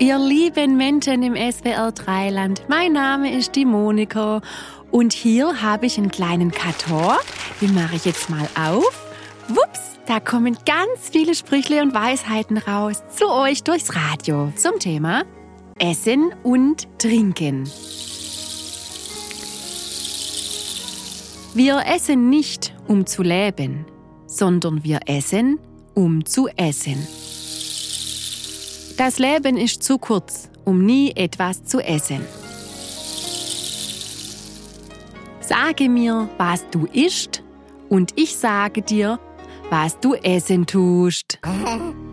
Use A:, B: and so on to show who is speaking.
A: Ihr lieben Menschen im SWR Dreiland, mein Name ist die Monika und hier habe ich einen kleinen Karton, den mache ich jetzt mal auf. Wups, da kommen ganz viele Sprüchle und Weisheiten raus zu euch durchs Radio zum Thema Essen und Trinken. Wir essen nicht, um zu leben, sondern wir essen, um zu essen. Das Leben ist zu kurz, um nie etwas zu essen. Sage mir, was du isst, und ich sage dir, was du essen tust.